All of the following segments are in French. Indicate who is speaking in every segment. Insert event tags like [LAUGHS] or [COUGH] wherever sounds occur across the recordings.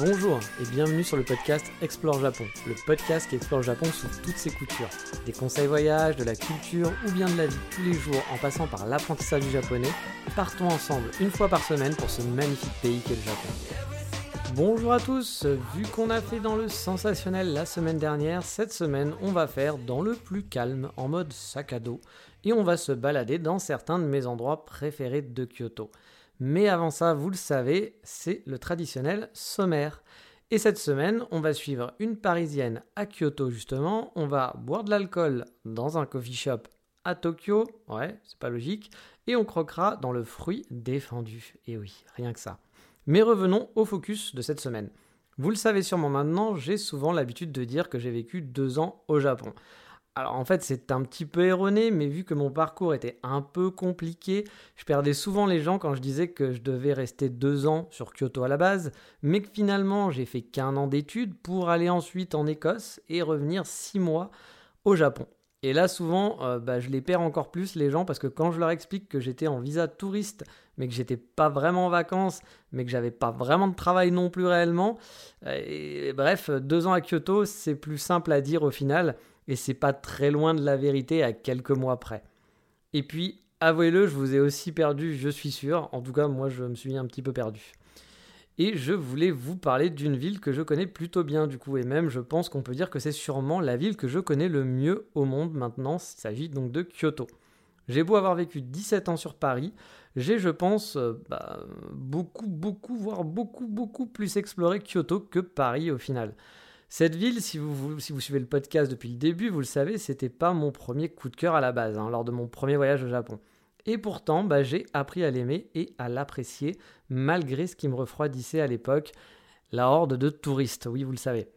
Speaker 1: Bonjour et bienvenue sur le podcast Explore Japon, le podcast qui explore Japon sous toutes ses coutures. Des conseils voyage, de la culture ou bien de la vie tous les jours en passant par l'apprentissage du japonais, partons ensemble une fois par semaine pour ce magnifique pays qu'est le Japon. Bonjour à tous, vu qu'on a fait dans le sensationnel la semaine dernière, cette semaine on va faire dans le plus calme, en mode sac à dos, et on va se balader dans certains de mes endroits préférés de Kyoto. Mais avant ça, vous le savez, c'est le traditionnel sommaire. Et cette semaine, on va suivre une Parisienne à Kyoto justement, on va boire de l'alcool dans un coffee shop à Tokyo, ouais, c'est pas logique, et on croquera dans le fruit défendu. Et oui, rien que ça. Mais revenons au focus de cette semaine. Vous le savez sûrement maintenant, j'ai souvent l'habitude de dire que j'ai vécu deux ans au Japon. Alors en fait c'est un petit peu erroné, mais vu que mon parcours était un peu compliqué, je perdais souvent les gens quand je disais que je devais rester deux ans sur Kyoto à la base, mais que finalement j'ai fait qu'un an d'études pour aller ensuite en Écosse et revenir six mois au Japon. Et là souvent euh, bah, je les perds encore plus les gens parce que quand je leur explique que j'étais en visa touriste, mais que j'étais pas vraiment en vacances, mais que j'avais pas vraiment de travail non plus réellement, euh, bref deux ans à Kyoto c'est plus simple à dire au final et c'est pas très loin de la vérité à quelques mois près. Et puis, avouez-le, je vous ai aussi perdu, je suis sûr. En tout cas, moi, je me suis un petit peu perdu. Et je voulais vous parler d'une ville que je connais plutôt bien du coup, et même je pense qu'on peut dire que c'est sûrement la ville que je connais le mieux au monde maintenant, il s'agit donc de Kyoto. J'ai beau avoir vécu 17 ans sur Paris, j'ai je pense euh, bah, beaucoup, beaucoup, voire beaucoup, beaucoup plus exploré Kyoto que Paris au final. Cette ville, si vous, suivez le podcast depuis le début, vous le savez, c'était pas mon premier coup de cœur à la base, hein, lors de mon premier voyage au Japon. Et pourtant, bah, j'ai appris à l'aimer et à l'apprécier, malgré ce qui me refroidissait à l'époque, la horde de touristes, oui, vous le savez.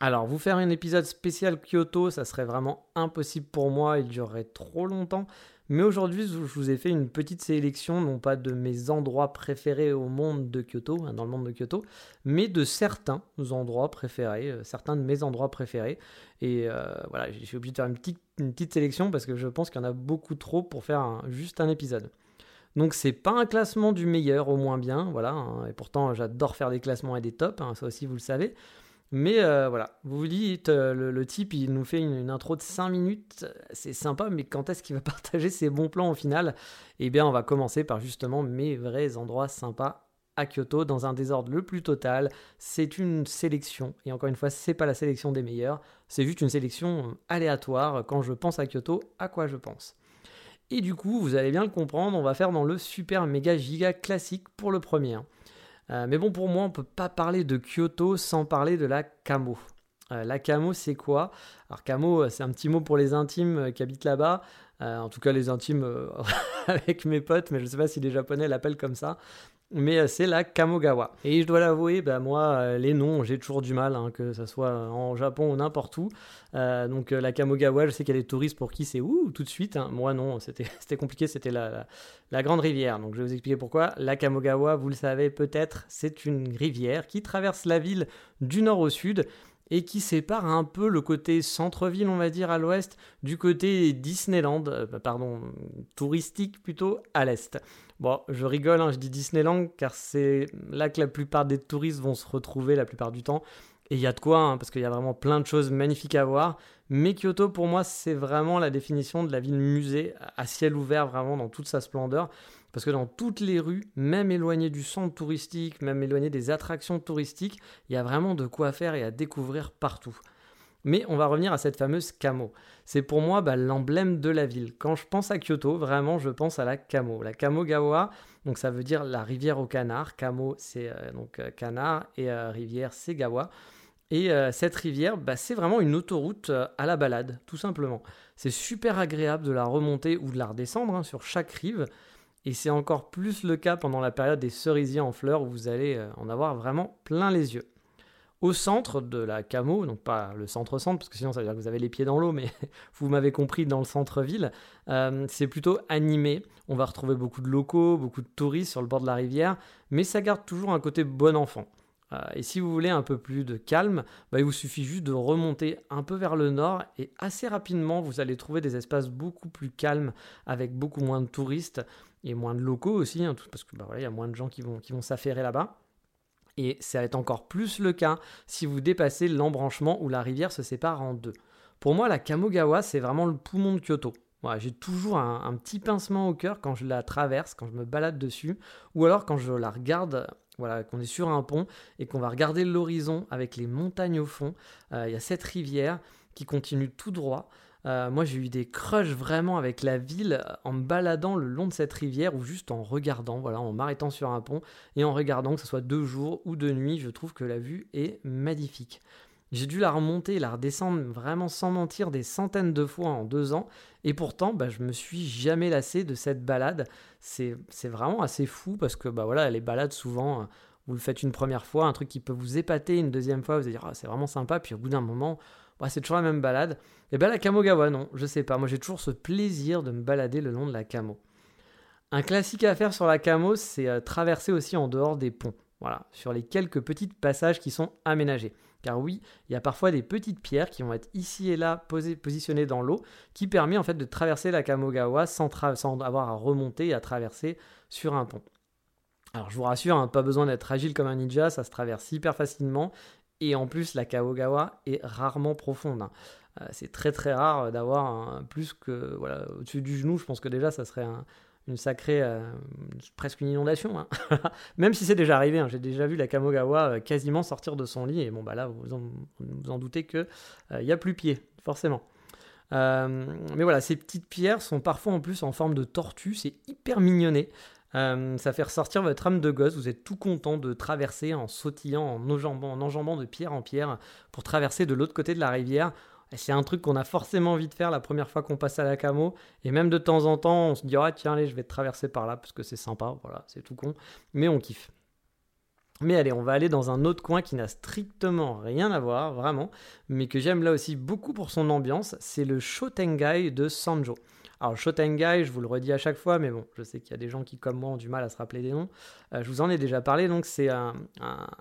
Speaker 1: Alors, vous faire un épisode spécial Kyoto, ça serait vraiment impossible pour moi, il durerait trop longtemps, mais aujourd'hui, je vous ai fait une petite sélection, non pas de mes endroits préférés au monde de Kyoto, hein, dans le monde de Kyoto, mais de certains endroits préférés, euh, certains de mes endroits préférés. Et euh, voilà, j'ai suis obligé de faire une petite, une petite sélection parce que je pense qu'il y en a beaucoup trop pour faire juste un épisode. Donc c'est pas un classement du meilleur au moins bien, voilà. Hein, et pourtant j'adore faire des classements et des tops, hein, ça aussi vous le savez. Mais euh, voilà, vous vous dites, euh, le, type, il nous fait une, intro de 5 minutes, c'est sympa, mais quand est-ce qu'il va [LAUGHS] partager ses bons plans au final? Eh bien, on va commencer par justement mes vrais endroits sympas à Kyoto, dans un désordre le plus total. C'est une sélection, et encore une fois, c'est pas la sélection des meilleurs, c'est juste une sélection aléatoire. Quand je pense à Kyoto, à quoi je pense? Et du coup, vous allez bien le comprendre, on va faire dans le super méga giga classique pour le premier. Euh, mais bon, pour moi, on ne peut pas parler de Kyoto sans parler de la Kamo. Euh, la Kamo, c'est quoi? Alors, Kamo, euh, c'est un petit mot pour les intimes qui habitent là-bas. en tout cas, les intimes [LAUGHS] avec mes potes, mais je ne sais pas si les Japonais l'appellent comme ça mais euh, c'est la Kamogawa. Et je dois l'avouer, bah, moi, euh, les noms, j'ai toujours du mal, hein, que ce soit en Japon ou n'importe où. Euh, donc la Kamogawa, je sais qu'il y a des touristes pour qui c'est ouh tout de suite. Hein. Moi non, c'était [LAUGHS] compliqué, c'était la, la, grande rivière. Donc je vais vous expliquer pourquoi. La Kamogawa, vous le savez peut-être, c'est une rivière qui traverse la ville du nord au sud et qui sépare un peu le côté centre-ville, on va dire, à l'ouest, du côté Disneyland, pardon, touristique plutôt, à l'est. Bon, je rigole, hein, je dis Disneyland car c'est là que la plupart des touristes vont se retrouver la plupart du temps. Et il y a de quoi, hein, parce qu'il y a vraiment plein de choses magnifiques à voir. Mais Kyoto, pour moi, c'est vraiment la définition de la ville musée, à ciel ouvert, vraiment dans toute sa splendeur. Parce que dans toutes les rues, même éloignées du centre touristique, même éloignées des attractions touristiques, il y a vraiment de quoi faire et à découvrir partout. Mais on va revenir à cette fameuse Kamo. C'est pour moi bah, l'emblème de la ville. Quand je pense à Kyoto, vraiment, je pense à la Kamo. La Kamogawa, donc ça veut dire la rivière au canard. Kamo, c'est euh, donc euh, canard et euh, rivière, c'est Gawa. Et cette rivière, bah, c'est vraiment une autoroute à la balade, tout simplement. C'est super agréable de la remonter ou de la redescendre hein, sur chaque rive. Et c'est encore plus le cas pendant la période des cerisiers en fleurs où vous allez en avoir vraiment plein les yeux. Au centre de la camo, donc pas le centre-centre, parce que sinon ça veut dire que vous avez les pieds dans l'eau, mais [LAUGHS] vous m'avez compris, dans le centre-ville, euh, c'est plutôt animé. On va retrouver beaucoup de locaux, beaucoup de touristes sur le bord de la rivière, mais ça garde toujours un côté bon enfant. Euh, et si vous voulez un peu plus de calme, bah, il vous suffit juste de remonter un peu vers le nord et assez rapidement vous allez trouver des espaces beaucoup plus calmes avec beaucoup moins de touristes et moins de locaux aussi, hein, parce que bah, il y a moins de gens qui vont, qui vont s'affairer là-bas. Et ça va être encore plus le cas si vous dépassez l'embranchement où la rivière se sépare en deux. Pour moi, la Kamogawa, c'est vraiment le poumon de Kyoto. j'ai toujours un, un, petit pincement au cœur quand je la traverse, quand je me balade dessus, ou alors quand je la regarde voilà, qu'on est sur un pont et qu'on va regarder l'horizon avec les montagnes au fond. Euh, il y a cette rivière qui continue tout droit. Euh, moi, j'ai eu des crushs vraiment avec la ville en me baladant le long de cette rivière ou juste en regardant, voilà, en m'arrêtant sur un pont et en regardant, que ce soit de jour ou de nuit, je trouve que la vue est magnifique. J'ai dû la remonter, la redescendre vraiment sans mentir des centaines de fois en deux ans. Et pourtant, bah, je me suis jamais lassé de cette balade. C'est vraiment assez fou parce que bah, voilà, les balades, souvent, euh, vous le faites une première fois, un truc qui peut vous épater une deuxième fois, vous allez dire ah, c'est vraiment sympa. Puis au bout d'un moment, bah, c'est toujours la même balade. Et bien la Kamogawa, non, je sais pas. Moi j'ai toujours ce plaisir de me balader le long de la Camo. Un classique à faire sur la Camo, c'est euh, traverser aussi en dehors des ponts. Voilà, sur les quelques petits passages qui sont aménagés. Car oui, il y a parfois des petites pierres qui vont être ici et là positionnées dans l'eau, qui permet en fait de traverser la Kamogawa sans, avoir à remonter et à traverser sur un pont. Alors je vous rassure, hein, pas besoin d'être agile comme un ninja, ça se traverse hyper facilement. Et en plus, la Kamogawa est rarement profonde. Hein. Euh, c'est très très rare d'avoir plus que voilà au-dessus du genou. Je pense que déjà ça serait un, une sacrée, euh, presque une inondation. Hein. [LAUGHS] Même si c'est déjà arrivé, j'ai déjà vu la Kamogawa euh, quasiment sortir de son lit, et bon, bah là, vous vous en doutez qu'il il n'y a plus pied, forcément. mais voilà, ces petites pierres sont parfois en plus en forme de tortue, c'est hyper mignonné. Ça fait ressortir votre âme de gosse, vous êtes tout content de traverser en sautillant, en enjambant, en enjambant de pierre en pierre pour traverser de l'autre côté de la rivière c'est un truc qu'on a forcément envie de faire la première fois qu'on passe à la camo. Et même de temps en temps, on se dit, ah, tiens, allez, je vais traverser par là parce que c'est sympa. Voilà, c'est tout con. Mais on kiffe. Mais allez, on va aller dans un autre coin qui n'a strictement rien à voir, vraiment, mais que j'aime là aussi beaucoup pour son ambiance, c'est le Shotengai de Sanjo. Alors, Shotengai, je vous le redis à chaque fois, mais bon, je sais qu'il y a des gens qui, comme moi, ont du mal à se rappeler des noms. Euh, je vous en ai déjà parlé, donc c'est un,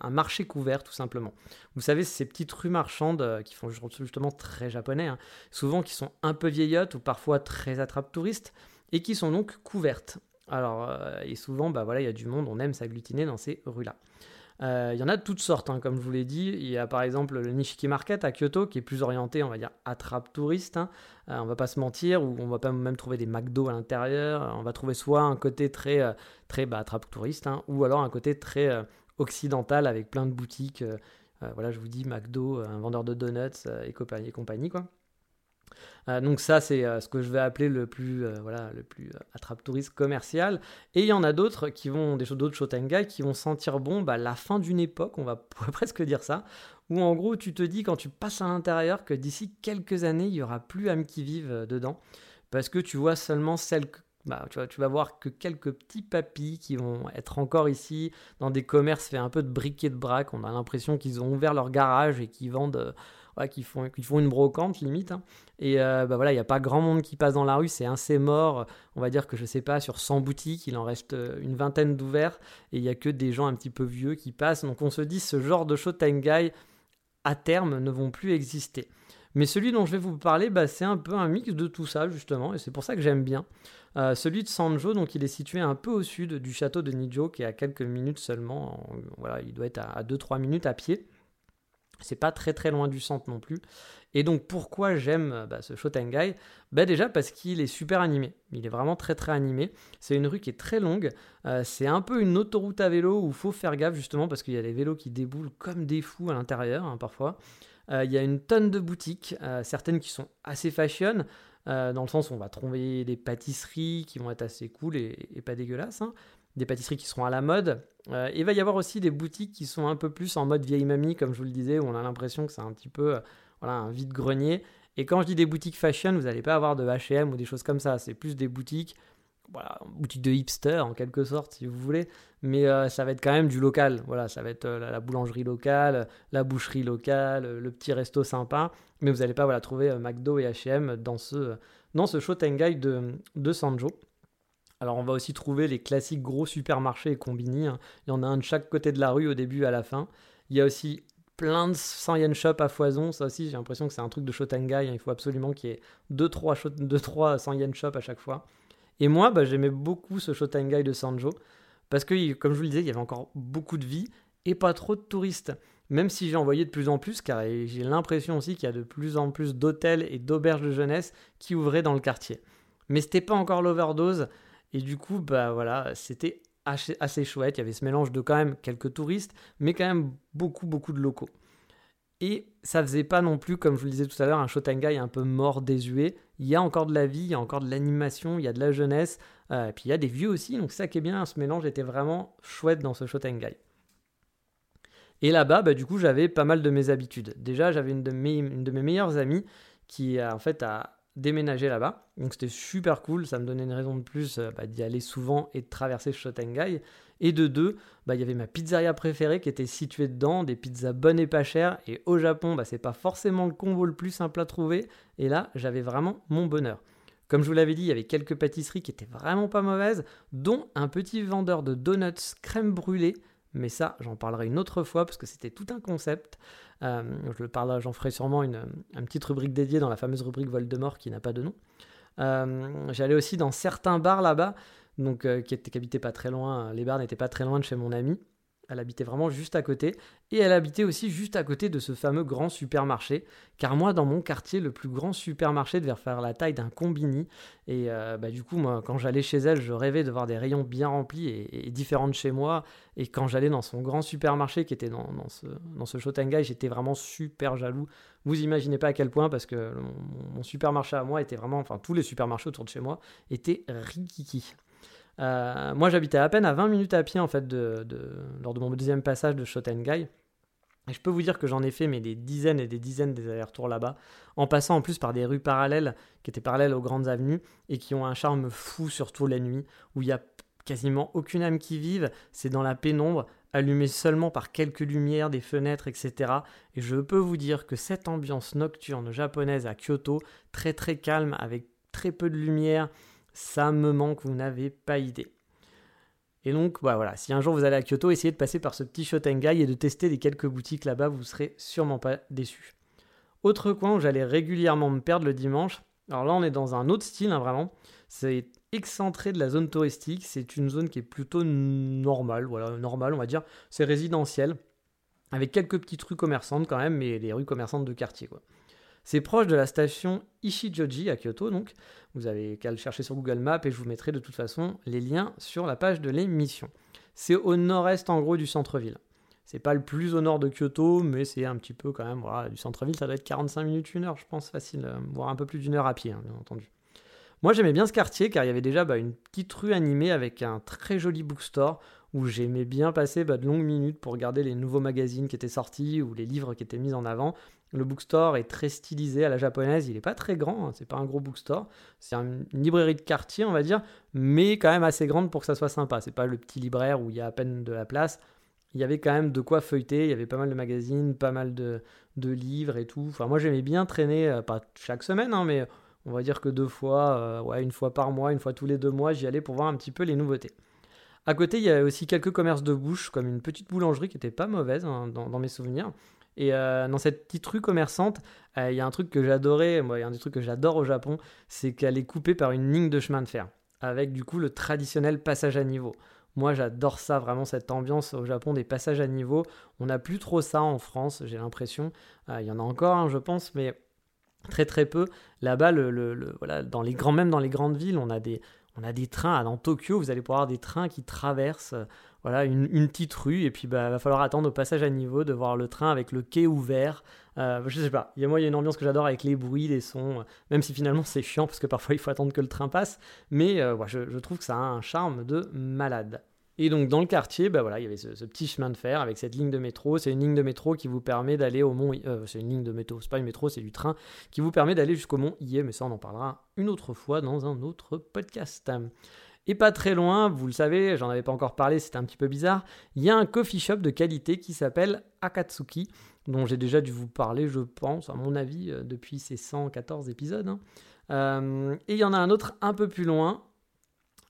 Speaker 1: marché couvert, tout simplement. Vous savez, ces petites rues marchandes euh, qui font justement très japonais, hein, souvent qui sont un peu vieillottes ou parfois très attrape-touristes, et qui sont donc couvertes. Alors, euh, et souvent, bah voilà, il y a du monde, on aime s'agglutiner dans ces rues-là. Euh, il y en a de toutes sortes, hein, comme je vous l'ai dit. Il y a par exemple le Nishiki Market à Kyoto qui est plus orienté, on va dire, attrape touriste. Hein. Euh, on va pas se mentir, ou on va pas même trouver des McDo à l'intérieur. On va trouver soit un côté très, euh, très bah, attrape touriste, hein, ou alors un côté très occidental avec plein de boutiques. voilà, je vous dis McDo, un vendeur de donuts et compagnie, et compagnie quoi. Euh, donc ça, c'est euh, ce que je vais appeler le plus, euh, voilà, le plus attrape-touriste commercial. Et il y en a d'autres qui vont, des d'autres qui vont sentir bon, bah, la fin d'une époque, [LAUGHS] on va presque dire ça, où en gros, tu te dis quand tu passes à l'intérieur que d'ici quelques années, il y aura plus âmes qui vivent dedans, parce que tu vois seulement celles bah, tu, tu vas voir que quelques petits papis qui vont être encore ici dans des commerces fait un peu de briquet de braque. On a l'impression qu'ils ont ouvert leur garage et qu'ils vendent qui, font, une brocante limite. Hein. Et euh, bah voilà, il n'y a pas grand monde qui passe dans la rue, c'est assez mort. On va dire que je sais pas, sur 100 boutiques, il en reste euh, une vingtaine d'ouverts et il n'y a que des gens un petit peu vieux qui passent. Donc on se dit, ce genre de Shotengai, à terme, ne vont plus exister. Mais celui dont je vais vous parler, bah, c'est un peu un mix de tout ça, justement, et c'est pour ça que j'aime bien. Euh, celui de Sanjo, donc il est situé un peu au sud du château de Nijo, qui est à quelques minutes seulement. voilà, il doit être à 2-3 minutes à pied. C'est pas très très loin du centre non plus. Et donc pourquoi j'aime euh, bah, ce Shotengai bah Déjà parce qu'il est super animé. Il est vraiment très très animé. C'est une rue qui est très longue. Euh, c'est un peu une autoroute à vélo où il faut faire gaffe justement parce qu'il y a des vélos qui déboulent comme des fous à l'intérieur hein, parfois. Euh, il y a une tonne de boutiques, certaines qui sont assez fashion, dans le sens où on va trouver des pâtisseries qui vont être assez cool et, pas dégueulasses. Hein des pâtisseries qui seront à la mode. Euh, il va y avoir aussi des boutiques qui sont un peu plus en mode vieille mamie, comme je vous le disais, où on a l'impression que c'est un petit peu euh, voilà, un vide-grenier. Et quand je dis des boutiques fashion, vous n'allez pas avoir de HM ou des choses comme ça. C'est plus des boutiques voilà, boutique de hipster en quelque sorte, si vous voulez, mais euh, ça va être quand même du local. Voilà, ça va être euh, la, boulangerie locale, la boucherie locale, le petit resto sympa, mais vous n'allez pas voilà, trouver McDo et H&M dans ce, dans ce Shotengai de, de Sanjo. Alors on va aussi trouver les classiques gros supermarchés et combini. Hein. Il y en a un de chaque côté de la rue au début et à la fin. Il y a aussi plein de 100 yen shop à foison. Ça aussi, j'ai l'impression que c'est un truc de Shotengai. Hein. Il faut absolument qu'il y ait 2-3 100 yen shop à chaque fois. Et moi, bah, j'aimais beaucoup ce Shotengai de Sanjo. Parce que, comme je vous le disais, il y avait encore beaucoup de vie et pas trop de touristes. Même si j'ai envoyé de plus en plus, car j'ai l'impression aussi qu'il y a de plus en plus d'hôtels et d'auberges de jeunesse qui ouvraient dans le quartier. Mais c'était pas encore l'overdose. Et du coup, bah voilà, c'était assez chouette. Il y avait ce mélange de quand même quelques touristes, mais quand même beaucoup, beaucoup de locaux. Et ça faisait pas non plus, comme je vous le disais tout à l'heure, un Shotengai un peu mort, désuet. Il y a encore de la vie, il y a encore de l'animation, il y a de la jeunesse, euh, et puis il y a des vieux aussi, donc ça qui est bien, ce mélange était vraiment chouette dans ce Shotengai. Et là-bas, bah, du coup, j'avais pas mal de mes habitudes. Déjà, j'avais une, une de mes meilleures amies qui, en fait, a déménager là-bas. Donc c'était super cool, ça me donnait une raison de plus euh, bah, d'y aller souvent et de traverser Shotengai. Et de deux, bah, il y avait ma pizzeria préférée qui était située dedans, des pizzas bonnes et pas chères. Et au Japon, bah, c'est pas forcément le combo le plus simple à trouver. Et là, j'avais vraiment mon bonheur. Comme je vous l'avais dit, il y avait quelques pâtisseries qui étaient vraiment pas mauvaises, dont un petit vendeur de donuts crème brûlée mais ça, j'en parlerai une autre fois parce que c'était tout un concept. Euh, je parle, j'en ferai sûrement une, petite rubrique dédiée dans la fameuse rubrique Voldemort qui n'a pas de nom. Euh, j'allais aussi dans certains bars là-bas, donc euh, qui, étaient, qui habitaient pas très loin. Les bars n'étaient pas très loin de chez mon ami. Elle habitait vraiment juste à côté. Et elle habitait aussi juste à côté de ce fameux grand supermarché. Car moi, dans mon quartier, le plus grand supermarché devait faire la taille d'un combini. Et euh, bah, du coup, moi, quand j'allais chez elle, je rêvais de voir des rayons bien remplis et, différents de chez moi. Et quand j'allais dans son grand supermarché qui était dans, ce, dans ce j'étais vraiment super jaloux. Vous imaginez pas à quel point, parce que mon, mon supermarché à moi était vraiment, enfin tous les supermarchés autour de chez moi étaient rikiki. Euh, moi, j'habitais à peine à 20 minutes à pied en fait de, lors de mon deuxième passage de Shotengai. Et je peux vous dire que j'en ai fait mais des dizaines et des dizaines des allers-retours là-bas, en passant en plus par des rues parallèles qui étaient parallèles aux grandes avenues et qui ont un charme fou, surtout la nuit, où il y a quasiment aucune âme qui vive, c'est dans la pénombre, allumé seulement par quelques lumières des fenêtres, etc. Et je peux vous dire que cette ambiance nocturne japonaise à Kyoto, très très calme, avec très peu de lumière, ça me manque, vous n'avez pas idée. Et donc, bah voilà, si un jour vous allez à Kyoto, essayez de passer par ce petit Shotengai et de tester les quelques boutiques là-bas, vous serez sûrement pas déçus. Autre coin où j'allais régulièrement me perdre le dimanche, alors là on est dans un autre style hein, vraiment, c'est excentré de la zone touristique, c'est une zone qui est plutôt normale, voilà, normale on va dire, c'est résidentiel, avec quelques petites rues commerçantes quand même, mais les rues commerçantes de quartier quoi. C'est proche de la station Ishijoji à Kyoto, donc vous avez qu'à le chercher sur Google Maps et je vous mettrai de toute façon les liens sur la page de l'émission. C'est au nord-est en gros du centre-ville. C'est pas le plus au nord de Kyoto, mais c'est un petit peu quand même, du centre-ville, ça doit être 45 minutes, une heure, je pense, facile, euh, voire un peu plus d'une heure à pied, hein, bien entendu. Moi j'aimais bien ce quartier car il y avait déjà bah, une petite rue animée avec un très joli bookstore où j'aimais bien passer bah, de longues minutes pour regarder les nouveaux magazines qui étaient sortis ou les livres qui étaient mis en avant. Le bookstore est très stylisé à la japonaise, il n'est pas très grand, hein, c'est pas un gros bookstore, c'est une librairie de quartier on va dire, mais quand même assez grande pour que ça soit sympa. C'est pas le petit libraire où il y a à peine de la place. Il y avait quand même de quoi feuilleter, il y avait pas mal de magazines, pas mal de, livres et tout. Enfin moi j'aimais bien traîner, euh, pas chaque semaine, hein, mais on va dire que deux fois, euh, ouais, une fois par mois, une fois tous les deux mois, j'y allais pour voir un petit peu les nouveautés. À côté, il y a aussi quelques commerces de bouche, comme une petite boulangerie qui était pas mauvaise hein, dans, mes souvenirs. Et euh, dans cette petite rue commerçante, euh, il y a un truc que j'adorais, moi, il y a un des trucs que j'adore au Japon, c'est qu'elle est coupée par une ligne de chemin de fer, avec du coup le traditionnel passage à niveau. Moi, j'adore ça, vraiment, cette ambiance au Japon des passages à niveau. On n'a plus trop ça en France, j'ai l'impression. Euh, il y en a encore, je pense, mais très très peu. Là-bas, le, voilà, dans les grands, même dans les grandes villes, on a des, on a des trains. Dans Tokyo, vous allez pouvoir avoir des trains qui traversent voilà, une, petite rue. Et puis, il bah, va falloir attendre au passage à niveau de voir le train avec le quai ouvert. Euh, je sais pas. Moi, il y a une ambiance que j'adore avec les bruits, les sons. Même si finalement, c'est chiant parce que parfois, il faut attendre que le train passe. Mais euh, je, trouve que ça a un charme de malade. Et donc dans le quartier, bah voilà, il y avait ce, petit chemin de fer avec cette ligne de métro. C'est une ligne de métro qui vous permet d'aller au mont. Euh, c'est une ligne de métro, pas une métro, c'est du train qui vous permet d'aller jusqu'au mont Ié. Mais ça, on en parlera une autre fois dans un autre podcast. Et pas très loin, vous le savez, j'en avais pas encore parlé, c'était un petit peu bizarre, il y a un coffee shop de qualité qui s'appelle Akatsuki, dont j'ai déjà dû vous parler, je pense, à mon avis, euh, depuis ces 114 épisodes. Hein. Euh, et il y en a un autre un peu plus loin,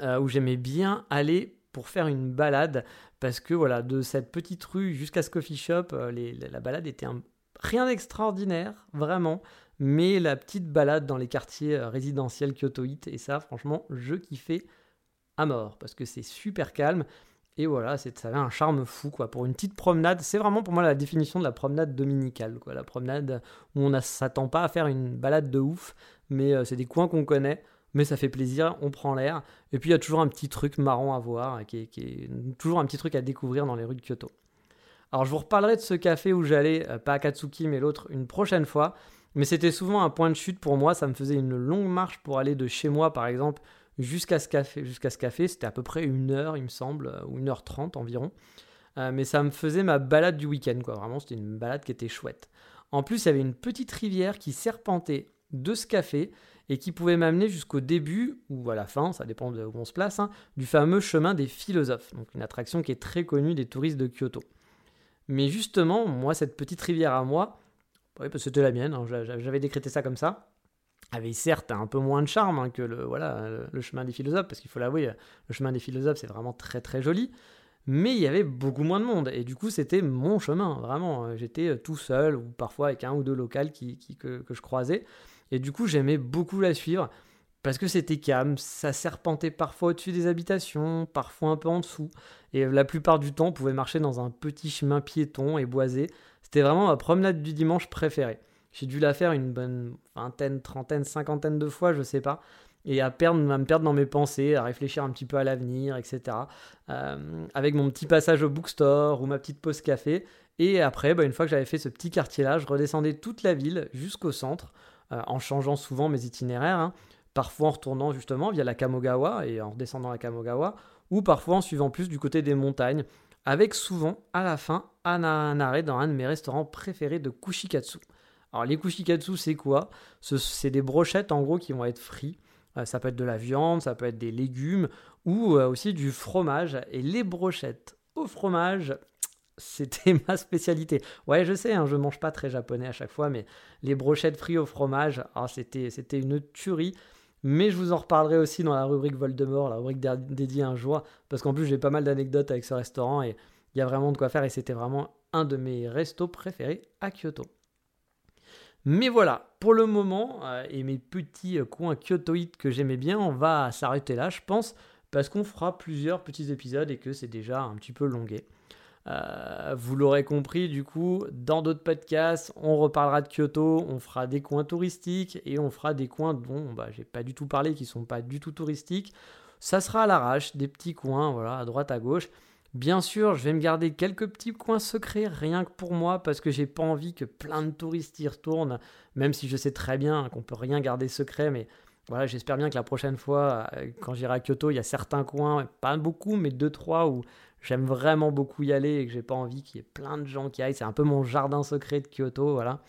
Speaker 1: euh, où j'aimais bien aller pour faire une balade, parce que voilà, de cette petite rue jusqu'à ce coffee shop, la balade était rien d'extraordinaire, vraiment mais la petite balade dans les quartiers résidentiels kyotoïtes, et ça, franchement, je kiffais à mort parce que c'est super calme. Et voilà, ça avait un charme fou quoi. Pour une petite promenade, c'est vraiment pour moi la définition de la promenade dominicale. Quoi. La promenade où on ne s'attend pas à faire une balade de ouf, mais euh, c'est des coins qu'on connaît, mais ça fait plaisir, on prend l'air. Et puis il y a toujours un petit truc marrant à voir, qui est, toujours un petit truc à découvrir dans les rues de Kyoto. Alors je vous reparlerai de ce café où j'allais, euh, pas à Katsuki mais l'autre, une prochaine fois. Mais c'était souvent un point de chute pour moi, ça me faisait une longue marche pour aller de chez moi par exemple jusqu'à ce café. Jusqu'à c'était à peu près une heure, il me semble, euh, ou une heure trente environ. Euh, mais ça me faisait ma balade du week-end, quoi. Vraiment, c'était une balade qui était chouette. En plus, il y avait une petite rivière qui serpentait de ce café et qui pouvait m'amener jusqu'au début, ou à la fin, ça dépend de où on se place, hein, du fameux chemin des philosophes, donc une attraction qui est très connue des touristes de Kyoto. Mais justement, moi, cette petite rivière à moi, oui, que c'était la mienne, hein, j'avais décrété ça comme ça, avait certes un peu moins de charme hein, que le, voilà, le chemin des philosophes, parce qu'il faut l'avouer, le chemin des philosophes, c'est vraiment très très joli, mais il y avait beaucoup moins de monde, et du coup c'était mon chemin, vraiment, j'étais euh, tout seul, ou parfois avec un ou deux locales qui, que, je croisais, et du coup j'aimais beaucoup la suivre, parce que c'était calme, ça serpentait parfois au-dessus des habitations, parfois un peu en dessous, et la plupart du temps on pouvait marcher dans un petit chemin piéton et boisé, c'était vraiment ma promenade du dimanche préférée. J'ai dû la faire une bonne vingtaine, trentaine, cinquantaine de fois, je sais pas. Et à, perdre, me perdre dans mes pensées, à réfléchir un petit peu à l'avenir, etc. Euh, avec mon petit passage au bookstore ou ma petite pause café. Et après, bah, une fois que j'avais fait ce petit quartier-là, je redescendais toute la ville jusqu'au centre, euh, en changeant souvent mes itinéraires. Hein. parfois en retournant justement via la Kamogawa et en redescendant la Kamogawa, ou parfois en suivant plus du côté des montagnes, avec souvent à la fin un arrêt dans un de mes restaurants préférés de Kushikatsu. Alors les kushikatsu, c'est quoi? C'est des brochettes en gros qui vont être frites. Euh, ça peut être de la viande, ça peut être des légumes ou euh, aussi du fromage. Et les brochettes au fromage, c'était [LAUGHS] ma spécialité. Ouais, je sais, hein, je mange pas très japonais à chaque fois, mais les brochettes frites au fromage, ah, c'était, c'était une tuerie. Mais je vous en reparlerai aussi dans la rubrique Voldemort, la rubrique dédiée un jour, parce qu'en plus j'ai pas mal d'anecdotes avec ce restaurant et il y a vraiment de quoi faire et c'était vraiment un de mes restos préférés à Kyoto. Mais voilà, pour le moment, euh, et mes petits euh, coins kyotoïdes que j'aimais bien, on va s'arrêter là, je pense, parce qu'on fera plusieurs petits épisodes et que c'est déjà un petit peu longué. Euh, vous l'aurez compris, du coup, dans d'autres podcasts, on reparlera de Kyoto, on fera des coins touristiques et on fera des coins dont bah, j'ai pas du tout parlé, qui sont pas du tout touristiques. Ça sera à l'arrache, des petits coins, voilà, à droite, à gauche. Bien sûr, je vais me garder quelques petits coins secrets, rien que pour moi, parce que j'ai pas envie que plein de touristes y retournent, même si je sais très bien qu'on peut rien garder secret, mais voilà, j'espère bien que la prochaine fois, euh, quand j'irai à Kyoto, il y a certains coins, pas beaucoup, mais deux, trois, où j'aime vraiment beaucoup y aller et que j'ai pas envie qu'il y ait plein de gens qui aillent. C'est un peu mon jardin secret de Kyoto, voilà.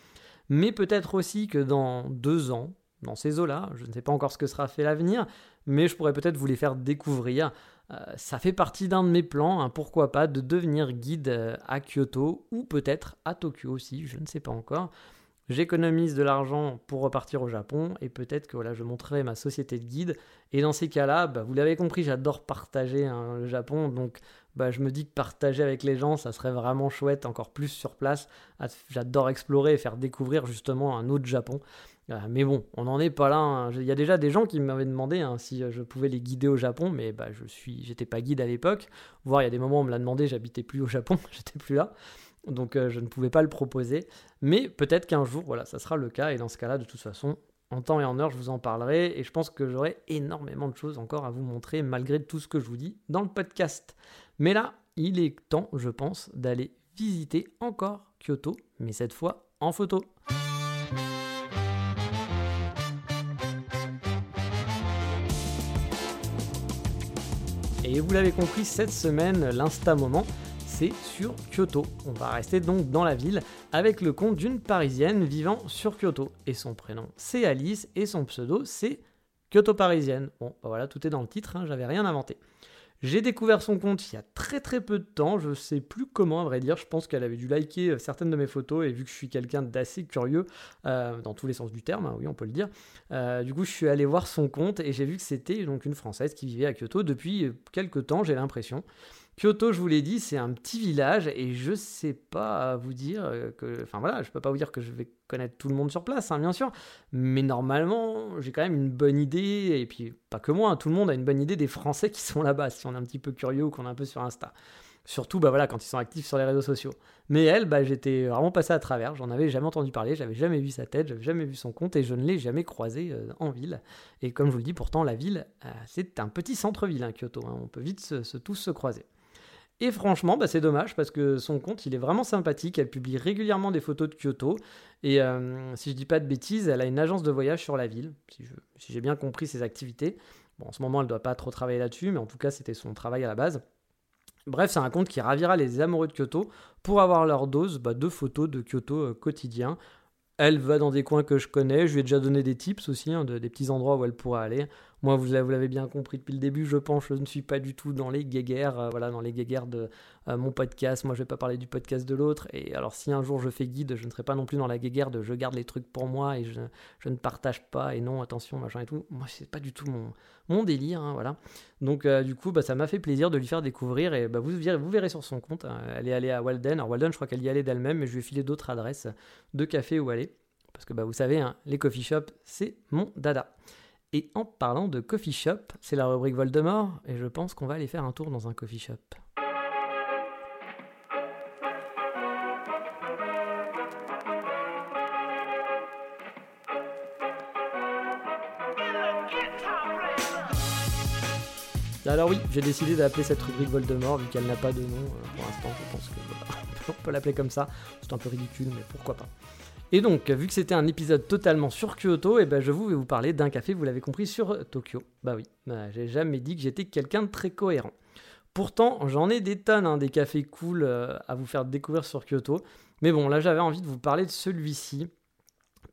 Speaker 1: Mais peut-être aussi que dans deux ans, dans ces eaux-là, je ne sais pas encore ce que sera fait l'avenir, mais je pourrais peut-être vous les faire découvrir. Euh, ça fait partie d'un de mes plans, hein, pourquoi pas, de devenir guide euh, à Kyoto ou peut-être à Tokyo aussi, je ne sais pas encore. J'économise de l'argent pour repartir au Japon et peut-être que voilà, je montrerai ma société de guide. Et dans ces cas-là, bah, vous l'avez compris, j'adore partager hein, le Japon, donc bah, je me dis que partager avec les gens, ça serait vraiment chouette, encore plus sur place. J'adore explorer et faire découvrir justement un autre Japon. Euh, mais bon, on n'en est pas là. Hein. Il y a déjà des gens qui m'avaient demandé hein, si euh, je pouvais les guider au Japon, mais bah, je suis, j'étais pas guide à l'époque. Voire il y a des moments où on me l'a demandé, j'habitais plus au Japon, [LAUGHS] j'étais plus là, donc euh, je ne pouvais pas le proposer. Mais peut-être qu'un jour, voilà, ça sera le cas. Et dans ce cas-là, de toute façon, en temps et en heure, je vous en parlerai. Et je pense que j'aurai énormément de choses encore à vous montrer, malgré tout ce que je vous dis dans le podcast. Mais là, il est temps, je pense, d'aller visiter encore Kyoto, mais cette fois en photo. Et vous l'avez compris, cette semaine, l'Insta Moment, c'est sur Kyoto. On va rester donc dans la ville avec le compte d'une Parisienne vivant sur Kyoto. Et son prénom, c'est Alice et son pseudo, c'est Kyoto parisienne. Bon, bah voilà, tout est dans le titre, hein, j'avais rien inventé. J'ai découvert son compte il y a très très peu de temps, je sais plus comment à vrai dire, je pense qu'elle avait dû liker euh, certaines de mes photos. Et vu que je suis quelqu'un d'assez curieux, euh, dans tous les sens du terme, hein, oui on peut le dire, euh, du coup je suis allé voir son compte et j'ai vu que c'était donc une Française qui vivait à Kyoto depuis quelques temps j'ai l'impression. Kyoto, je vous l'ai dit, c'est un petit village et je sais pas vous dire que. Enfin voilà, je peux pas vous dire que je vais connaître tout le monde sur place, hein, bien sûr, mais normalement, j'ai quand même une bonne idée, et puis pas que moi, hein, tout le monde a une bonne idée des Français qui sont là-bas, si on est un petit peu curieux ou qu'on est un peu sur Insta. Surtout, bah voilà, quand ils sont actifs sur les réseaux sociaux. Mais elle, bah, j'étais vraiment passé à travers, j'en avais jamais entendu parler, j'avais jamais vu sa tête, j'avais jamais vu son compte et je ne l'ai jamais croisé euh, en ville. Et comme je vous le dis, pourtant, la ville, euh, c'est un petit centre-ville, hein, Kyoto, on peut vite tous se croiser. Et franchement, bah, c'est dommage parce que son compte, il est vraiment sympathique. Elle publie régulièrement des photos de Kyoto. Et euh, si je dis pas de bêtises, elle a une agence de voyage sur la ville, si, j'ai bien compris ses activités. Bon, en ce moment, elle ne doit pas trop travailler là-dessus, mais en tout cas, c'était son travail à la base. Bref, c'est un compte qui ravira les amoureux de Kyoto pour avoir leur dose bah, de photos de Kyoto euh, quotidien. Elle va dans des coins que je connais, je lui ai déjà donné des tips aussi, hein, des petits endroits où elle pourrait aller. Moi, vous, l'avez bien compris depuis le début, je pense, je ne suis pas du tout dans les guéguerres, euh, voilà, dans les guéguerres de euh, mon podcast. Moi, je vais pas parler du podcast de l'autre. Et alors, si un jour je fais guide, je ne serai pas non plus dans la guéguerre de je garde les trucs pour moi et je, ne partage pas et non, attention, machin et tout. Moi, c'est pas du tout mon, délire, hein, voilà. Donc, euh, du coup, bah, ça m'a fait plaisir de lui faire découvrir et bah, vous, verrez, vous verrez sur son compte. Hein. elle est allée à Walden. Alors, Walden, je crois qu'elle y allait d'elle-même, mais je lui ai filé d'autres adresses de café où aller. Parce que bah, vous savez, hein, les coffee shops, c'est mon dada. Et en parlant de coffee shop, c'est la rubrique Voldemort, et je pense qu'on va aller faire un tour dans un coffee shop. Alors oui, j'ai décidé d'appeler cette rubrique Voldemort vu qu'elle n'a pas de nom euh, pour l'instant. Je pense que [LAUGHS] on peut l'appeler comme ça. C'est un peu ridicule, mais pourquoi pas. Et donc, vu que c'était un épisode totalement sur Kyoto, et eh ben je vous vais vous parler d'un café, vous l'avez compris, sur Tokyo. Bah oui, bah, j'ai jamais dit que j'étais quelqu'un de très cohérent. Pourtant, j'en ai des tonnes, hein, des cafés cool euh, à vous faire découvrir sur Kyoto. Mais bon, là j'avais envie de vous parler de celui-ci,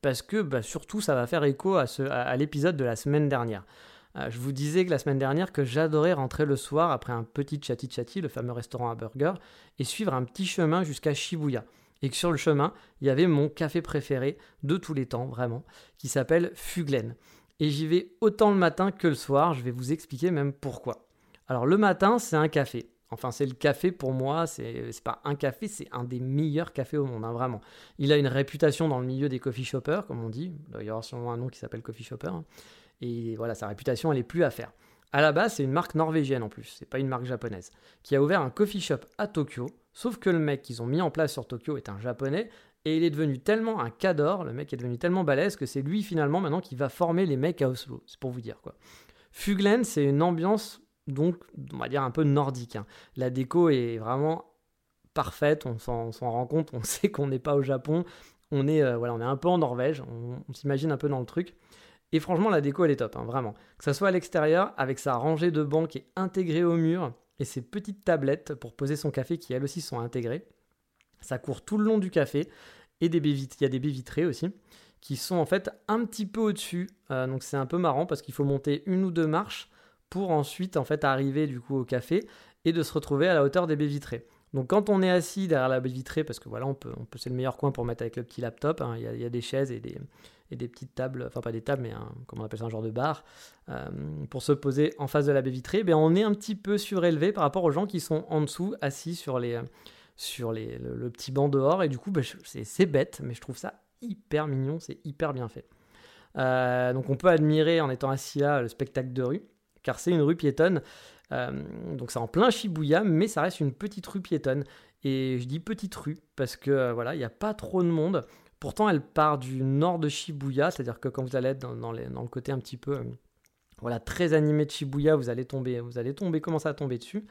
Speaker 1: parce que bah, surtout ça va faire écho à, l'épisode de la semaine dernière. Euh, je vous disais que la semaine dernière que j'adorais rentrer le soir après un petit chatty chatty, le fameux restaurant à burger, et suivre un petit chemin jusqu'à Shibuya et que sur le chemin, il y avait mon café préféré de tous les temps, vraiment, qui s'appelle Fuglen. Et j'y vais autant le matin que le soir, je vais vous expliquer même pourquoi. Alors le matin, c'est un café. Enfin, c'est le café pour moi, c'est pas un café, c'est un des meilleurs cafés au monde, hein, vraiment. Il a une réputation dans le milieu des coffee shoppers, comme on dit. Il y aura sûrement un nom qui s'appelle coffee shopper. Hein. Et voilà, sa réputation, elle est plus à faire. À la base, c'est une marque norvégienne en plus, c'est pas une marque japonaise, qui a ouvert un coffee shop à Tokyo Sauf que le mec qu'ils ont mis en place sur Tokyo est un japonais et il est devenu tellement un cador, le mec est devenu tellement balèze que c'est lui finalement maintenant qui va former les mecs à Oslo. C'est pour vous dire quoi. Fuglen, c'est une ambiance donc, on va dire un peu nordique. Hein. La déco est vraiment parfaite, on s'en rend compte, on [LAUGHS] sait qu'on n'est pas au Japon, on est, euh, voilà, on est un peu en Norvège, on, s'imagine un peu dans le truc. Et franchement, la déco, elle est top, hein, vraiment. Que ça soit à l'extérieur, avec sa rangée de bancs qui est intégrée au mur, et ces petites tablettes pour poser son café qui elles aussi sont intégrées. Ça court tout le long du café et des baies il y a des baies vitrées aussi qui sont en fait un petit peu au-dessus. Euh, donc c'est un peu marrant parce qu'il faut monter une ou deux marches pour ensuite en fait arriver du coup au café et de se retrouver à la hauteur des baies vitrées. Donc quand on est assis derrière la baie vitrée, parce que voilà, on peut, on c'est le meilleur coin pour mettre avec le petit laptop, hein, il y, a des chaises et des, et des petites tables, enfin pas des tables, mais un, comment on appelle ça, un genre de bar, euh, pour se poser en face de la baie vitrée, ben on est un petit peu surélevé par rapport aux gens qui sont en dessous, assis sur, les, sur les, le, petit banc dehors, et du coup, ben, c'est bête, mais je trouve ça hyper mignon, c'est hyper bien fait. Euh, donc on peut admirer en étant assis là le spectacle de rue, car c'est une rue piétonne. Euh, donc c'est en plein Shibuya, mais ça reste une petite rue piétonne. Et je dis petite rue parce que voilà, il n'y a pas trop de monde. Pourtant, elle part du nord de Shibuya, c'est-à-dire que quand vous allez être dans, le côté un petit peu euh, voilà, très animé de Shibuya, vous allez tomber, vous allez tomber, commencer à tomber dessus.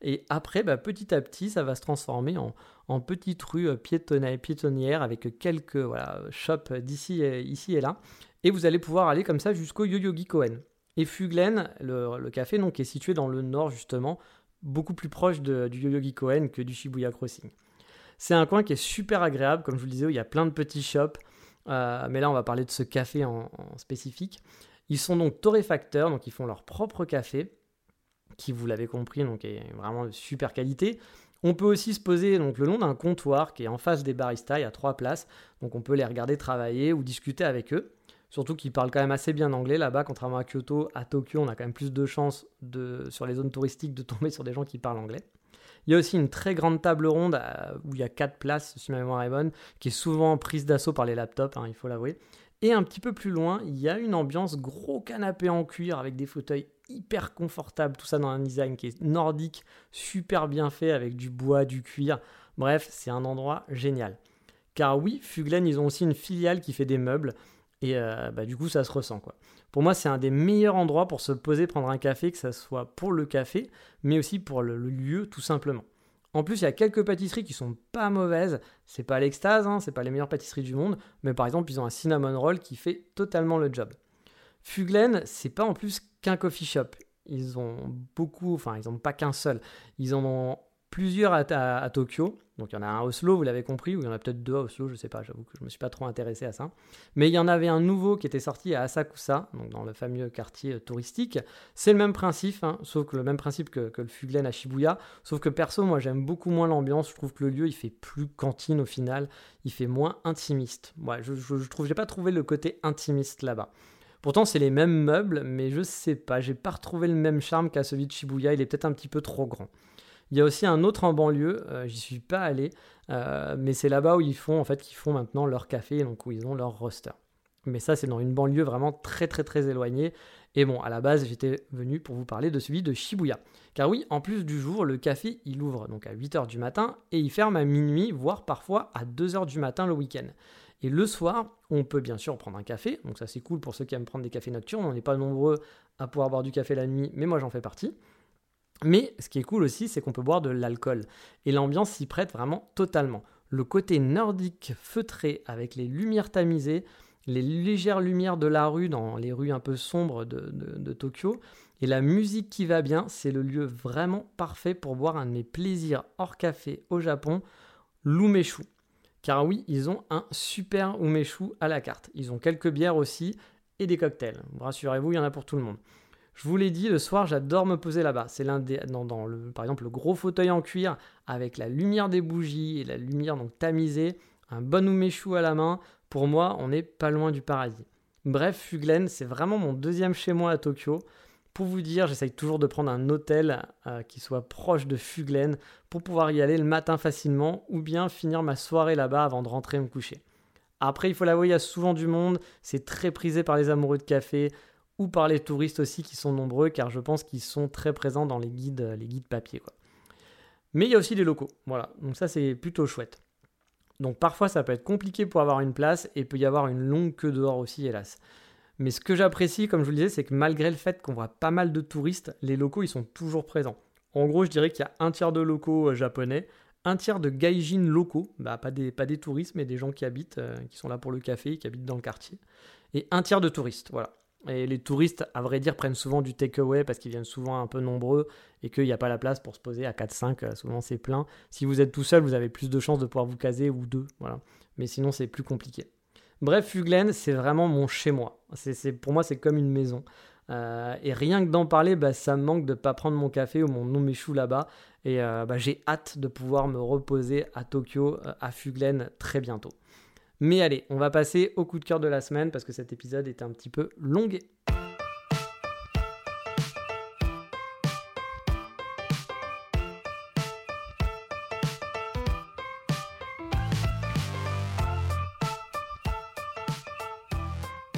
Speaker 1: Et après, bah, petit à petit, ça va se transformer en, petite rue euh, piétonnière avec quelques voilà, shops d'ici et, ici et là. Et vous allez pouvoir aller comme ça jusqu'au Yoyogi Koen. Et Fuglen, le, café, donc, est situé dans le nord, justement, beaucoup plus proche du Yoyogi Koen que du Shibuya Crossing. C'est un coin qui est super agréable, comme je vous le disais, où il y a plein de petits shops. Euh, mais là, on va parler de ce café en, spécifique. Ils sont donc torréfacteurs, donc ils font leur propre café, qui, vous l'avez compris, donc est vraiment de super qualité. On peut aussi se poser donc le long d'un comptoir qui est en face des baristas, il y a trois places, donc on peut les regarder travailler ou discuter avec eux. Surtout qu'ils parlent quand même assez bien anglais là-bas, contrairement à Kyoto, à Tokyo, on a quand même plus de chances sur les zones touristiques de [LAUGHS] tomber sur des gens qui parlent anglais. Il y a aussi une très grande table ronde euh, où il y a quatre places, si ma mémoire est bonne, qui est souvent prise d'assaut par les laptops, hein, il faut l'avouer. Et un petit peu plus loin, il y a une ambiance gros canapé en cuir avec des fauteuils hyper confortables, tout ça dans un design qui est nordique, super bien fait avec du bois, du cuir. Bref, c'est un endroit génial. Car oui, Fuglen, ils ont aussi une filiale qui fait des meubles. Et euh, bah, du coup, ça se ressent. quoi. Pour moi, c'est un des meilleurs endroits pour se poser, prendre un café, que ce soit pour le café, mais aussi pour le, lieu, tout simplement. En plus, il y a quelques pâtisseries qui sont pas mauvaises. C'est pas l'extase, hein, c'est pas les meilleures pâtisseries du monde, mais par exemple, ils ont un cinnamon roll qui fait totalement le job. Fuglen, c'est pas en plus qu'un coffee shop. Ils ont beaucoup, enfin, ils n'ont pas qu'un seul. Ils en ont plusieurs à, Tokyo. Donc il y en a un à Oslo, vous l'avez compris, ou il y en a peut-être deux à Oslo, je sais pas, j'avoue que je ne me suis pas trop intéressé à ça. Mais il y en avait un nouveau qui était sorti à Asakusa, donc dans le fameux quartier euh, touristique. C'est le même principe, hein, sauf que le même principe que, le Fuglen à Shibuya, sauf que perso, moi j'aime beaucoup moins l'ambiance, je trouve que le lieu il fait plus cantine au final, il fait moins intimiste. Ouais, je, je, je pas trouvé le côté intimiste là-bas. Pourtant, c'est les mêmes meubles, mais je sais pas, j'ai pas retrouvé le même charme qu'à celui de Shibuya, il est peut-être un petit peu trop grand. Il y a aussi un autre en banlieue, euh, j'y suis pas allé, euh, mais c'est là-bas où ils font en fait, qu'ils font maintenant leur café, donc où ils ont leur roster. Mais ça, c'est dans une banlieue vraiment très très très éloignée. Et bon, à la base, j'étais venu pour vous parler de celui de Shibuya. Car oui, en plus du jour, le café, il ouvre donc à 8h du matin et il ferme à minuit, voire parfois à 2h du matin le week-end. Et le soir, on peut bien sûr prendre un café, donc ça c'est cool pour ceux qui aiment prendre des cafés nocturnes, on n'est pas nombreux à pouvoir boire du café la nuit, mais moi j'en fais partie. Mais ce qui est cool aussi, c'est qu'on peut boire de l'alcool. Et l'ambiance s'y prête vraiment totalement. Le côté nordique feutré avec les lumières tamisées, les légères lumières de la rue dans les rues un peu sombres de, Tokyo, et la musique qui va bien, c'est le lieu vraiment parfait pour boire un de mes plaisirs hors café au Japon, l'umeshu. Car oui, ils ont un super umeshu à la carte. Ils ont quelques bières aussi et des cocktails. Rassurez-vous, il y en a pour tout le monde. Je vous l'ai dit, le soir, j'adore me poser là-bas. C'est l'un des, dans, par exemple, le gros fauteuil en cuir avec la lumière des bougies et la lumière donc tamisée, un bon umeshu à la main. Pour moi, on n'est pas loin du paradis. Bref, Fuglen, c'est vraiment mon deuxième chez moi à Tokyo. Pour vous dire, j'essaye toujours de prendre un hôtel euh, qui soit proche de Fuglen pour pouvoir y aller le matin facilement ou bien finir ma soirée là-bas avant de rentrer me coucher. Après, il faut l'avouer, il y a souvent du monde, c'est très prisé par les amoureux de café ou par les touristes aussi qui sont nombreux car je pense qu'ils sont très présents dans les guides, les guides papier. Quoi. Mais il y a aussi des locaux, voilà, donc ça c'est plutôt chouette. Donc parfois ça peut être compliqué pour avoir une place et peut y avoir une longue queue dehors aussi, hélas. Mais ce que j'apprécie, comme je vous le disais, c'est que malgré le fait qu'on voit pas mal de touristes, les locaux ils sont toujours présents. En gros, je dirais qu'il y a un tiers de locaux euh, japonais, un tiers de gaijin locaux, bah, pas, des, pas des touristes, mais des gens qui habitent, euh, qui sont là pour le café, qui habitent dans le quartier, et un tiers de touristes, voilà. Et les touristes, à vrai dire, prennent souvent du takeaway parce qu'ils viennent souvent un peu nombreux et qu'il n'y a pas la place pour se poser à 4-5. Euh, souvent, c'est plein. Si vous êtes tout seul, vous avez plus de chances de pouvoir vous caser ou deux. Voilà. Mais sinon, c'est plus compliqué. Bref, Fuglen, c'est vraiment mon chez-moi. Pour moi, c'est comme une maison. Euh, et rien que d'en parler, bah, ça me manque de ne pas prendre mon café ou mon noméchou là-bas. Et euh, bah, j'ai hâte de pouvoir me reposer à Tokyo, à Fuglen, très bientôt. Mais allez, on va passer au coup de cœur de la semaine parce que cet épisode est un petit peu longué.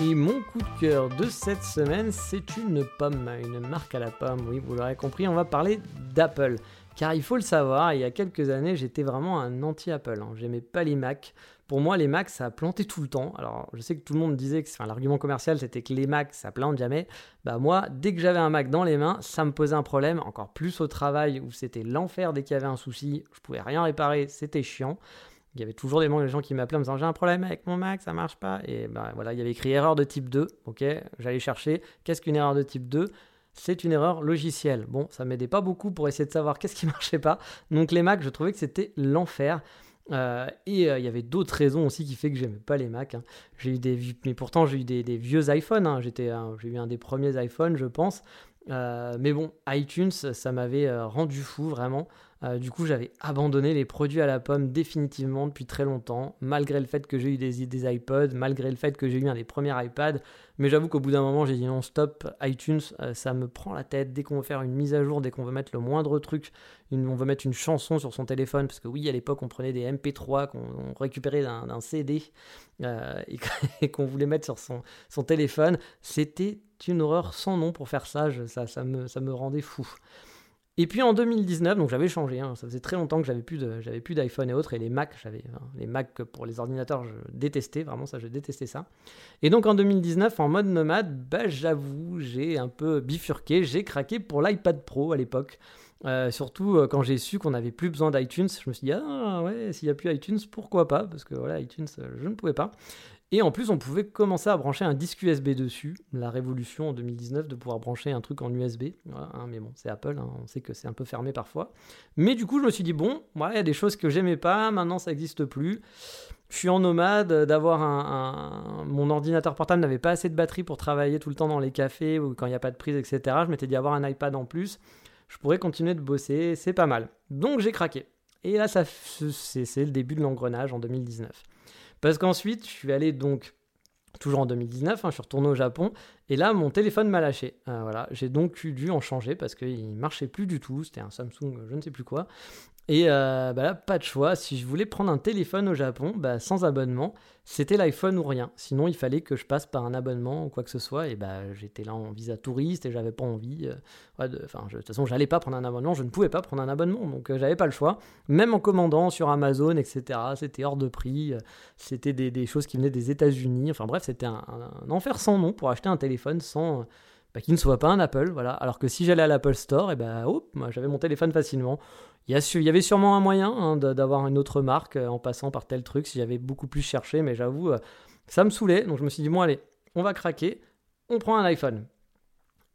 Speaker 1: Et mon coup de cœur de cette semaine, c'est une pomme, une marque à la pomme. Oui, vous l'aurez compris, on va parler d'Apple. Car il faut le savoir, il y a quelques années, j'étais vraiment un anti-Apple. Hein. J'aimais pas les Mac pour moi, les Macs, ça a planté tout le temps. Alors, je sais que tout le monde disait que enfin, l'argument commercial, c'était que les Macs, ça plante jamais. Bah, moi, dès que j'avais un Mac dans les mains, ça me posait un problème, encore plus au travail où c'était l'enfer dès qu'il y avait un souci. Je pouvais rien réparer, c'était chiant. Il y avait toujours des gens qui m'appelaient en me disant j'ai un problème avec mon Mac, ça marche pas. Et bah, voilà, il y avait écrit erreur de type 2. Ok, j'allais chercher. Qu'est-ce qu'une erreur de type 2 c'est une erreur logicielle. Bon, ça m'aidait pas beaucoup pour essayer de savoir qu'est-ce qui [LAUGHS] marchait pas. Donc les Macs, je trouvais que c'était l'enfer. Et il y avait d'autres raisons aussi qui fait que j'aimais pas les Mac. Hein. J'ai eu des, mais pourtant j'ai eu des, vieux iPhones. Hein. J'étais, j'ai eu un des premiers iPhones, je pense. mais bon, iTunes, ça m'avait rendu fou vraiment. Euh, du coup, j'avais abandonné les produits à la pomme définitivement depuis très longtemps, malgré le fait que j'ai eu des, iPods, malgré le fait que j'ai eu un des premiers iPads. Mais j'avoue qu'au bout d'un moment, j'ai dit non, stop, iTunes, euh, ça me prend la tête. Dès qu'on veut faire une mise à jour, dès qu'on veut mettre le moindre truc, on veut mettre une chanson sur son téléphone, parce que oui, à l'époque, on prenait des MP3 qu'on récupérait d'un CD euh, [LAUGHS] et, qu'on voulait mettre sur son, téléphone, c'était une horreur sans nom pour faire ça, ça me rendait fou. Et puis en 2019, donc j'avais changé, hein, ça faisait très longtemps que j'avais plus j'avais plus d'iPhone et autres, et les Mac, j'avais les Mac pour les ordinateurs, je détestais vraiment ça, je détestais ça. Et donc en 2019, en mode nomade, bah, j'avoue, j'ai un peu bifurqué, j'ai craqué pour l'iPad Pro à l'époque. Euh, surtout euh, quand j'ai su qu'on n'avait plus besoin d'iTunes, je me suis dit ah ouais, s'il n'y a plus iTunes, pourquoi pas Parce que voilà, iTunes, euh, je ne pouvais pas. Et en plus, on pouvait commencer à brancher un disque USB dessus. La révolution en 2019 de pouvoir brancher un truc en USB. Hein, mais bon, c'est Apple, hein, on sait que c'est un peu fermé parfois. Mais du coup, je me suis dit, bon, il y a des choses que j'aimais pas, maintenant ça n'existe plus. Je suis en nomade, d'avoir un, Mon ordinateur portable n'avait pas assez de batterie pour travailler tout le temps dans les cafés ou quand il n'y a pas de prise, etc. Je m'étais dit, avoir un iPad en plus, je pourrais continuer de bosser, c'est pas mal. Donc j'ai craqué. Et là, c'est le début de l'engrenage en 2019. Parce qu'ensuite, je suis allé donc, toujours en 2019, hein, je suis retourné au Japon, et là, mon téléphone m'a lâché. Euh, voilà, j'ai donc dû en changer parce qu'il marchait plus du tout. C'était un Samsung, je ne sais plus quoi. Et euh, bah là, pas de choix. Si je voulais prendre un téléphone au Japon, bah, sans abonnement, c'était l'iPhone ou rien. Sinon, il fallait que je passe par un abonnement ou quoi que ce soit. Et bah, j'étais là en visa touriste et j'avais pas envie. Euh, de, toute façon, j'allais pas prendre un abonnement. Je ne pouvais pas prendre un abonnement, donc j'avais pas le choix. Même en commandant sur Amazon, etc. C'était hors de prix. c'était des, choses qui venaient des États-Unis. Enfin bref, c'était un, enfer sans nom pour acheter un téléphone sans bah, qui ne soit pas un Apple, voilà. Alors que si j'allais à l'Apple Store, et eh ben, moi, j'avais mon téléphone facilement. Il y, avait sûrement un moyen hein, d'avoir une autre marque euh, en passant par tel truc si j'avais beaucoup plus cherché, mais j'avoue, euh, ça me saoulait. Donc je me suis dit, bon, allez, on va craquer, on prend un iPhone.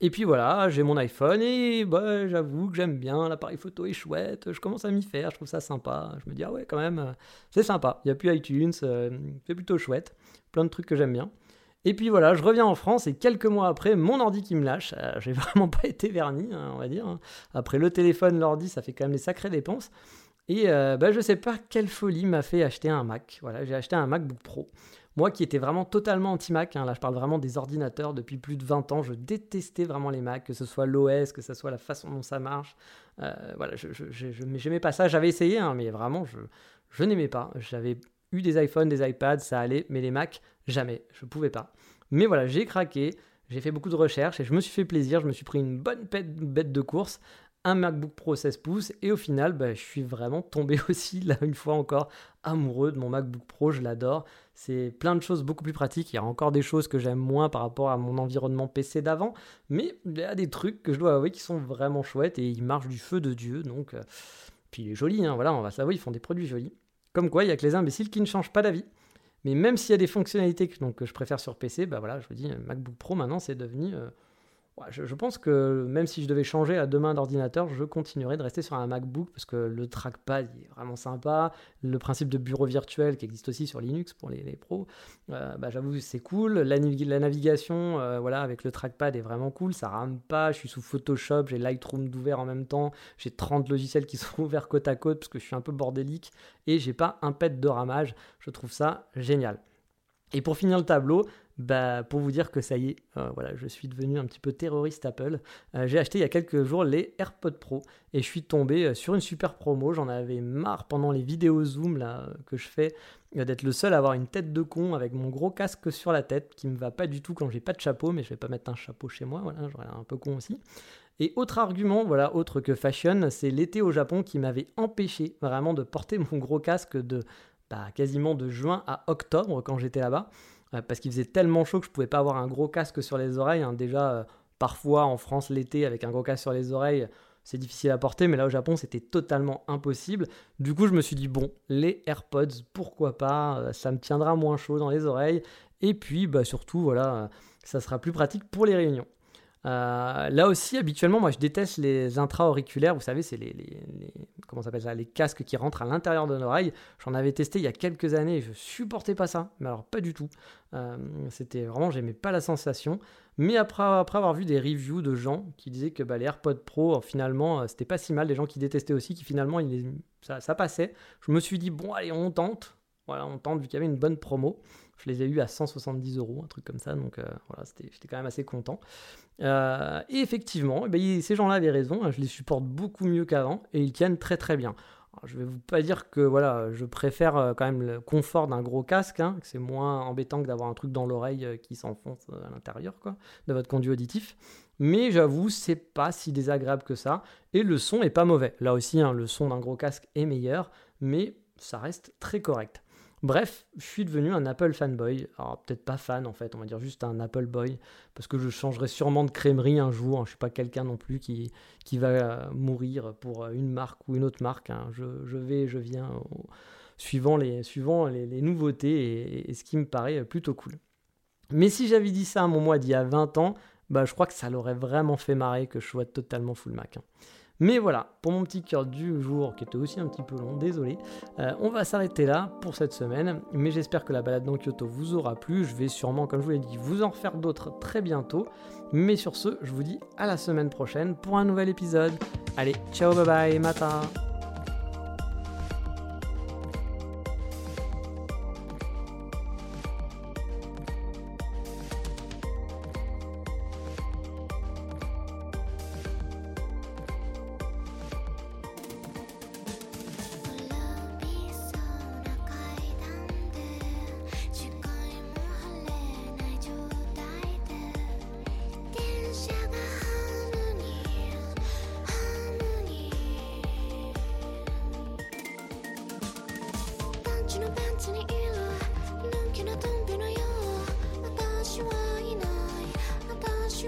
Speaker 1: Et puis voilà, j'ai mon iPhone et bah, j'avoue que j'aime bien, l'appareil photo est chouette, je commence à m'y faire, je trouve ça sympa. Je me dis, ah ouais, quand même, euh, c'est sympa. Il n'y a plus iTunes, c'est plutôt chouette. Plein de trucs que j'aime bien. Et puis voilà, je reviens en France et quelques mois après, mon ordi qui me lâche. Euh, j'ai [LAUGHS] vraiment pas été verni, hein, on va dire. Hein. Après le téléphone, l'ordi, ça fait quand même des sacrées dépenses. Et euh, bah, je sais pas quelle folie m'a fait acheter un Mac. Voilà, j'ai acheté un MacBook Pro. Moi qui étais vraiment totalement anti-Mac, hein, là je parle vraiment des ordinateurs depuis plus de 20 ans, je détestais vraiment les Macs, que ce soit l'OS, que ce soit la façon dont ça marche. Euh, voilà, je n'aimais pas ça, j'avais essayé, mais vraiment je, je n'aimais pas. J'avais eu des iPhones, des iPads, ça allait, mais les Macs, jamais, je pouvais pas. Mais voilà, j'ai craqué, j'ai fait beaucoup de recherches et je me suis fait plaisir, je me suis pris une bonne bête de course, un MacBook Pro 16 pouces et au final, bah, je suis vraiment tombé [LAUGHS] aussi, là une fois encore, amoureux de mon MacBook Pro, je l'adore. C'est plein de choses beaucoup plus pratiques, il y a encore des choses que j'aime moins par rapport à mon environnement PC d'avant, mais il y a des trucs que je dois avouer qui sont vraiment chouettes et ils marchent du feu de Dieu, donc... Euh, puis il est joli, hein, voilà, on va savoir, ils font des produits jolis. Comme quoi, il y a que les imbéciles qui ne changent pas d'avis. Mais même s'il y a des fonctionnalités que, je préfère sur PC, bah voilà, je vous dis, MacBook Pro maintenant, c'est devenu je, pense que même si je devais changer à demain d'ordinateur, je continuerais de rester sur un MacBook parce que le trackpad est vraiment sympa. Le principe de bureau virtuel qui existe aussi sur Linux pour les, pros, euh, bah, j'avoue c'est cool. La, navigation euh, voilà, avec le trackpad est vraiment cool. Ça rame pas. Je suis sous Photoshop, j'ai Lightroom d'ouvert en même temps. J'ai 30 logiciels qui sont [LAUGHS] ouverts côte à côte parce que je suis un peu bordélique et j'ai pas un pet de ramage. Je trouve ça génial. Et pour finir le tableau, bah, pour vous dire que ça y est, euh, voilà, je suis devenu un petit peu terroriste Apple. Euh, j'ai acheté il y a quelques jours les AirPods Pro et je suis tombé euh, sur une super promo. J'en avais marre pendant les vidéos Zoom que je fais d'être le seul à avoir une tête de con avec mon gros casque sur la tête qui me va pas du tout quand j'ai pas de chapeau, mais je vais pas mettre un chapeau chez moi, voilà, j'aurais un peu con aussi. Et autre argument, voilà, autre que fashion, c'est l'été au Japon qui m'avait empêché vraiment de porter mon gros casque de bah, quasiment de juin à octobre quand j'étais là-bas. Euh, parce qu'il faisait tellement chaud que je pouvais pas avoir un gros casque sur les oreilles. Hein. Déjà, euh, parfois en France l'été avec un gros casque sur les oreilles, c'est difficile à porter, mais là au Japon c'était totalement impossible. Du coup, je me suis dit bon, les AirPods, pourquoi pas euh, Ça me tiendra moins chaud dans les oreilles, et puis bah surtout voilà, ça sera plus pratique pour les réunions. Euh, là aussi, habituellement, moi, je déteste les intra-auriculaires. Vous savez, c'est les, comment s'appelle ça, les casques qui rentrent à l'intérieur de l'oreille. J'en avais testé il y a quelques années et je supportais pas ça. Mais alors, pas du tout. Euh, c'était vraiment, j'aimais pas la sensation. Mais après, après avoir vu des reviews de gens qui disaient que bah, les AirPods Pro, finalement, euh, c'était pas si mal. Des gens qui détestaient aussi, qui finalement, ça, ça passait. Je me suis dit, bon, allez, on tente. Voilà, on tente vu qu'il y avait une bonne promo. Je les ai eus à 170 euros, un truc comme ça. Donc voilà, j'étais quand même assez content. Euh, et effectivement, eh ben, ces gens-là avaient raison, hein, je les supporte beaucoup mieux qu'avant et ils tiennent très très bien. Je je vais vous pas dire que voilà, je préfère euh, quand même le confort d'un gros casque, hein, c'est moins embêtant que d'avoir un truc dans l'oreille euh, qui s'enfonce à l'intérieur de votre conduit auditif. Mais j'avoue, c'est pas si désagréable que ça et le son est pas mauvais. Là aussi, hein, le son d'un gros casque est meilleur, mais ça reste très correct. Bref, je suis devenu un Apple fanboy. Alors peut-être pas fan en fait, on va dire juste un Apple boy, parce que je changerai sûrement de crèmerie un jour. Je hein. Je suis pas quelqu'un non plus qui, va euh, mourir pour une marque ou une autre marque. Hein. Je, je, vais, je viens, suivant, les, suivant les, nouveautés et, ce qui me paraît plutôt cool. Mais si j'avais dit ça à mon mois d'il y a 20 ans, bah, je crois que ça l'aurait vraiment fait marrer que je sois totalement full Mac. Hein. Mais voilà, pour mon petit cœur du jour, qui était aussi un petit peu long, désolé, euh, on va s'arrêter là pour cette semaine. Mais j'espère que la balade dans Kyoto vous aura plu. Je vais sûrement, comme je vous l'ai dit, vous en refaire d'autres très bientôt. Mais sur ce, je vous dis à la semaine prochaine pour un nouvel épisode. Allez, ciao, bye bye, mata
Speaker 2: つにいる。トンのよう。私はいない。私